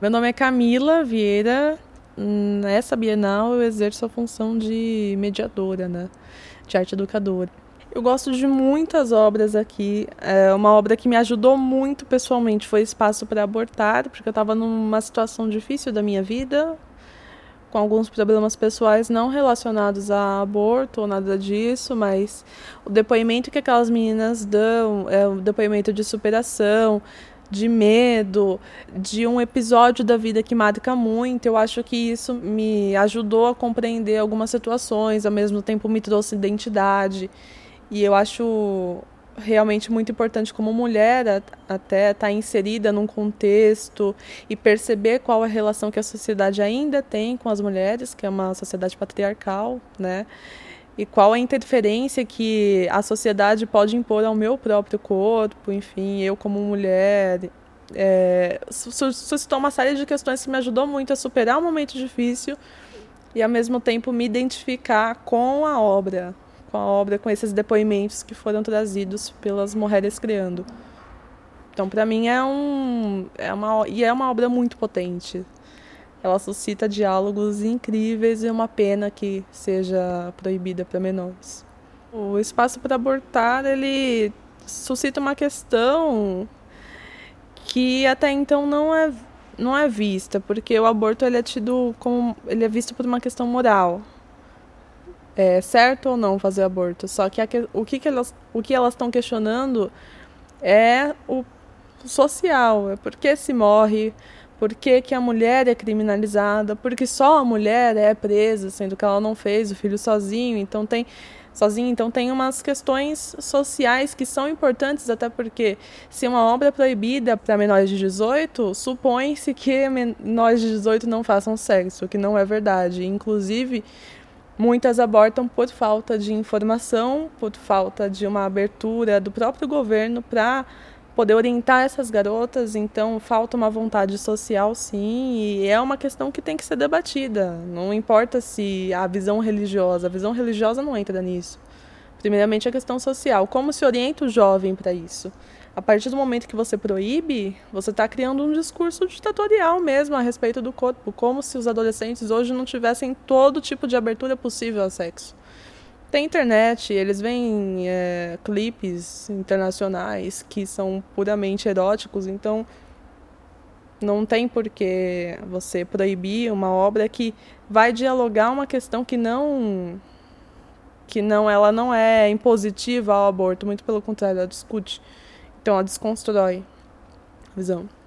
Meu nome é Camila Vieira. Nessa Bienal eu exerço a função de mediadora, né? De arte educadora. Eu gosto de muitas obras aqui. É uma obra que me ajudou muito pessoalmente foi Espaço para Abortar, porque eu estava numa situação difícil da minha vida, com alguns problemas pessoais não relacionados a aborto ou nada disso, mas o depoimento que aquelas meninas dão é um depoimento de superação, de medo, de um episódio da vida que marca muito. Eu acho que isso me ajudou a compreender algumas situações, ao mesmo tempo me trouxe identidade. E eu acho realmente muito importante como mulher até estar tá inserida num contexto e perceber qual a relação que a sociedade ainda tem com as mulheres, que é uma sociedade patriarcal, né? E qual a interferência que a sociedade pode impor ao meu próprio corpo, enfim, eu como mulher. É, suscitou uma série de questões que me ajudou muito a superar um momento difícil e ao mesmo tempo me identificar com a obra, com a obra, com esses depoimentos que foram trazidos pelas mulheres criando. Então, para mim é um é uma e é uma obra muito potente. Ela suscita diálogos incríveis e é uma pena que seja proibida para menores. O espaço para abortar ele suscita uma questão que até então não é não é vista, porque o aborto ele é tido como ele é visto por uma questão moral é certo ou não fazer aborto. Só que a, o que, que elas o que elas estão questionando é o social, é por que se morre, por que, que a mulher é criminalizada, porque só a mulher é presa, sendo que ela não fez o filho sozinho, então tem sozinho, então tem umas questões sociais que são importantes, até porque se uma obra é proibida para menores de 18, supõe-se que menores de 18 não façam sexo, o que não é verdade. Inclusive, Muitas abortam por falta de informação, por falta de uma abertura do próprio governo para poder orientar essas garotas, então falta uma vontade social, sim, e é uma questão que tem que ser debatida. Não importa se a visão religiosa, a visão religiosa não entra nisso. Primeiramente, a questão social. Como se orienta o jovem para isso? a partir do momento que você proíbe, você está criando um discurso ditatorial mesmo a respeito do corpo, como se os adolescentes hoje não tivessem todo tipo de abertura possível ao sexo. Tem internet, eles veem é, clipes internacionais que são puramente eróticos, então não tem por que você proibir uma obra que vai dialogar uma questão que não que não ela não é impositiva ao aborto, muito pelo contrário, ela discute então ela desconstrói a visão.